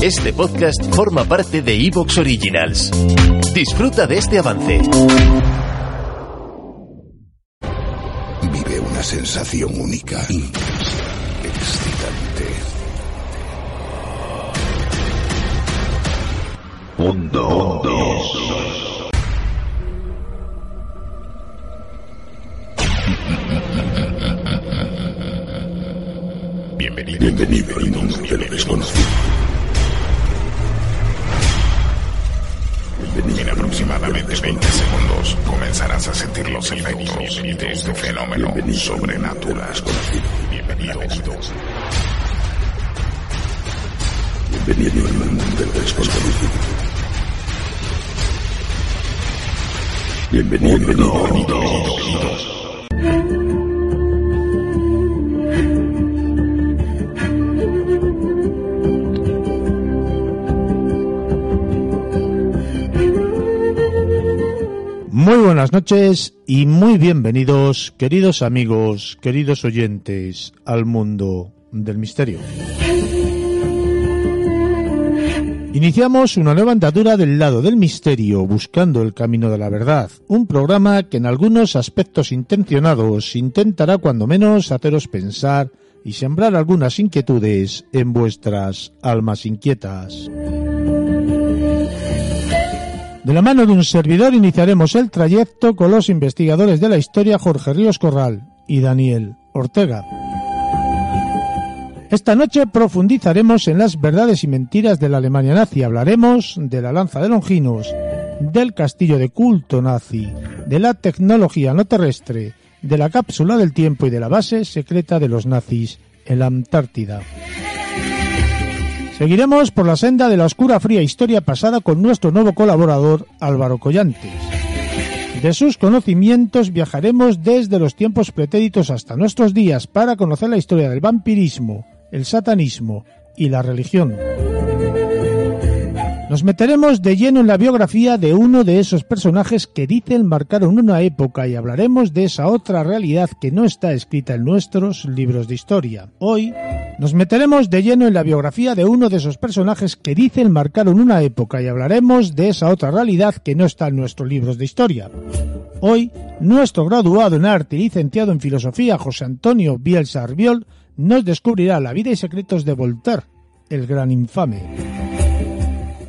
Este podcast forma parte de Evox Originals. Disfruta de este avance. Vive una sensación única, intensa, excitante. Mundo Bienvenido, Bienvenido al mundo de lo En aproximadamente 20 segundos comenzarás a sentir los efectos de este fenómeno sobrenatural. Bienvenido. Bienvenido al mundo de lo desconocido. Bienvenido, bienvenido. Muy buenas noches y muy bienvenidos, queridos amigos, queridos oyentes, al mundo del misterio. Iniciamos una nueva andadura del lado del misterio, buscando el camino de la verdad, un programa que en algunos aspectos intencionados intentará cuando menos haceros pensar y sembrar algunas inquietudes en vuestras almas inquietas. De la mano de un servidor iniciaremos el trayecto con los investigadores de la historia Jorge Ríos Corral y Daniel Ortega. Esta noche profundizaremos en las verdades y mentiras de la Alemania nazi. Hablaremos de la lanza de Longinos, del castillo de culto nazi, de la tecnología no terrestre, de la cápsula del tiempo y de la base secreta de los nazis en la Antártida. Seguiremos por la senda de la oscura fría historia pasada con nuestro nuevo colaborador Álvaro Collantes. De sus conocimientos viajaremos desde los tiempos pretéritos hasta nuestros días para conocer la historia del vampirismo, el satanismo y la religión. Nos meteremos de lleno en la biografía de uno de esos personajes que dicen marcaron una época y hablaremos de esa otra realidad que no está escrita en nuestros libros de historia. Hoy nos meteremos de lleno en la biografía de uno de esos personajes que dicen marcaron una época y hablaremos de esa otra realidad que no está en nuestros libros de historia. Hoy, nuestro graduado en arte y licenciado en filosofía José Antonio Bielsa Arbiol nos descubrirá la vida y secretos de Voltaire, el gran infame.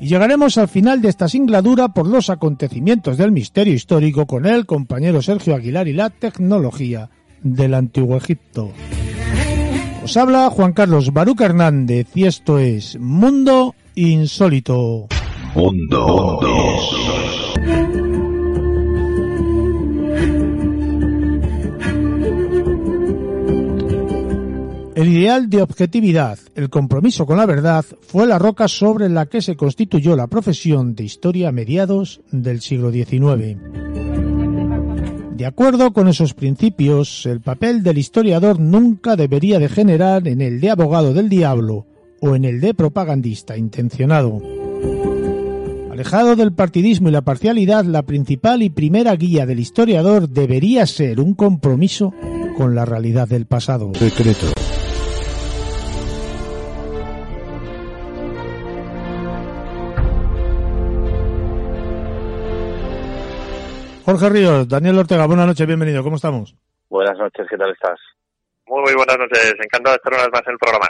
Y llegaremos al final de esta singladura por los acontecimientos del misterio histórico con el compañero Sergio Aguilar y la tecnología del Antiguo Egipto. Os habla Juan Carlos Baruca Hernández y esto es Mundo Insólito. Mundo El ideal de objetividad, el compromiso con la verdad, fue la roca sobre la que se constituyó la profesión de historia a mediados del siglo XIX. De acuerdo con esos principios, el papel del historiador nunca debería degenerar en el de abogado del diablo o en el de propagandista intencionado. Alejado del partidismo y la parcialidad, la principal y primera guía del historiador debería ser un compromiso con la realidad del pasado. Jorge Ríos, Daniel Ortega, buenas noches, bienvenido, ¿cómo estamos? Buenas noches, ¿qué tal estás? Muy, muy buenas noches, encantado de estar una vez más en el programa.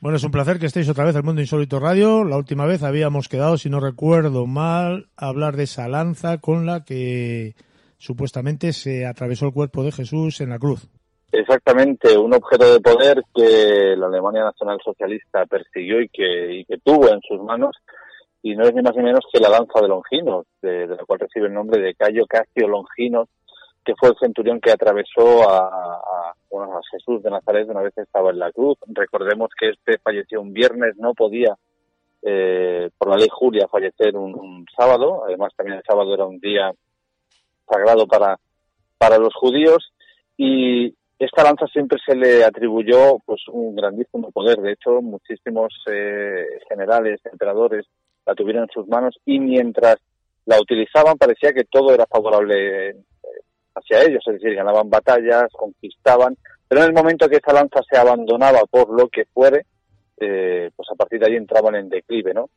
Bueno, es un placer que estéis otra vez en Mundo Insólito Radio. La última vez habíamos quedado, si no recuerdo mal, a hablar de esa lanza con la que supuestamente se atravesó el cuerpo de Jesús en la cruz. Exactamente, un objeto de poder que la Alemania Nacional Socialista persiguió y que, y que tuvo en sus manos y no es ni más ni menos que la lanza de Longinos, de, la cual recibe el nombre de Cayo Casio Longinos, que fue el centurión que atravesó a, Jesús de Nazaret una vez estaba en la cruz. Recordemos que este falleció un viernes, no podía, eh, por la ley Julia, fallecer un, un, sábado. Además, también el sábado era un día sagrado para, para los judíos. Y esta lanza siempre se le atribuyó pues un grandísimo poder. De hecho, muchísimos eh, generales, emperadores, la tuvieron en sus manos y mientras la utilizaban parecía que todo era favorable hacia ellos, es decir, ganaban batallas, conquistaban, pero en el momento que esa lanza se abandonaba por lo que fuere, eh, pues a partir de ahí entraban en declive, ¿no?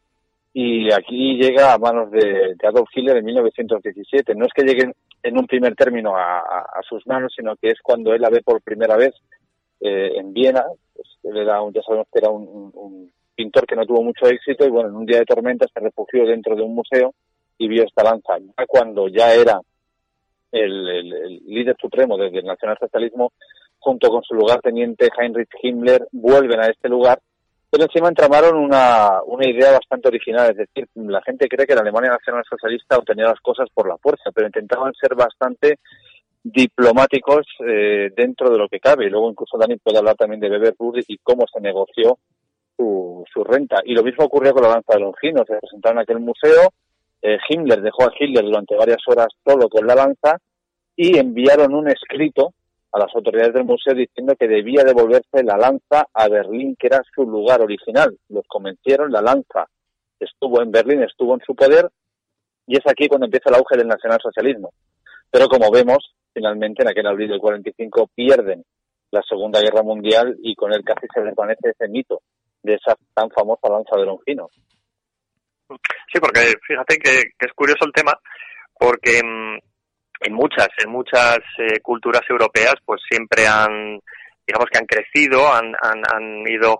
Y aquí llega a manos de, Adolf Hitler en 1917. No es que lleguen en un primer término a, sus manos, sino que es cuando él la ve por primera vez eh, en Viena. Pues él era ya sabemos que era un, pintor que no tuvo mucho éxito y bueno, en un día de tormenta se refugió dentro de un museo y vio esta lanza. Cuando ya era el, líder supremo desde el nacionalsocialismo, junto con su lugarteniente Heinrich Himmler, vuelven a este lugar, pero encima entramaron una, una idea bastante original, es decir, la gente cree que la Alemania nacionalsocialista obtenía las cosas por la fuerza, pero intentaban ser bastante diplomáticos eh, dentro de lo que cabe. Y luego incluso Dani puede hablar también de Weber y cómo se negoció su, su, renta. Y lo mismo ocurrió con la danza de Longino. Se presentaron en aquel museo, eh, Himmler dejó a Hitler durante varias horas solo con la lanza y enviaron un escrito a las autoridades del museo diciendo que debía devolverse la lanza a Berlín, que era su lugar original. Los convencieron, la lanza estuvo en Berlín, estuvo en su poder, y es aquí cuando empieza el auge del nacionalsocialismo. Pero como vemos, finalmente en aquel abril del 45 pierden la Segunda Guerra Mundial y con él casi se desvanece ese mito de esa tan famosa lanza de Longino. Sí, porque fíjate que, es curioso el tema, porque mm, en muchas, en muchas eh, culturas europeas, pues siempre han, digamos que han crecido, han, han, han ido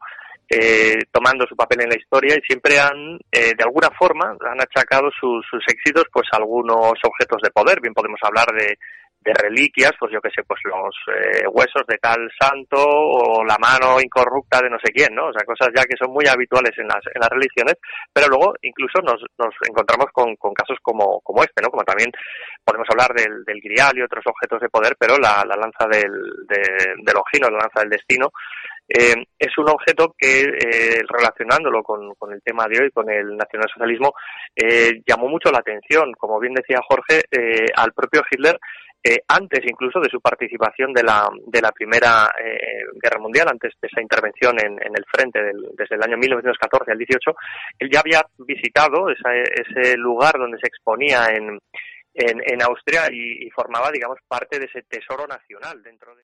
eh, tomando su papel en la historia y siempre han, eh, de alguna forma, han achacado sus, sus éxitos pues a algunos objetos de poder. Bien podemos hablar de, de reliquias, pues yo que sé, pues los eh, huesos de tal santo o la mano incorrupta de no sé quién, ¿no? O sea, cosas ya que son muy habituales en las, en las religiones, pero luego incluso nos, nos encontramos con, con casos como, como este, ¿no? Como también podemos hablar del, del grial y otros objetos de poder, pero la, la lanza del, de, del la lanza del destino, eh, es un objeto que, eh, relacionándolo con, el tema de hoy, con el nacionalsocialismo, eh, llamó mucho la atención. Como bien decía Jorge, eh, al propio Hitler eh, antes incluso de su participación de la, de la Primera Guerra Mundial, antes de esa intervención en, el frente desde el año 1914 al 18, él ya había visitado ese lugar donde se exponía en, en, Austria y formaba, digamos, parte de ese tesoro nacional dentro de.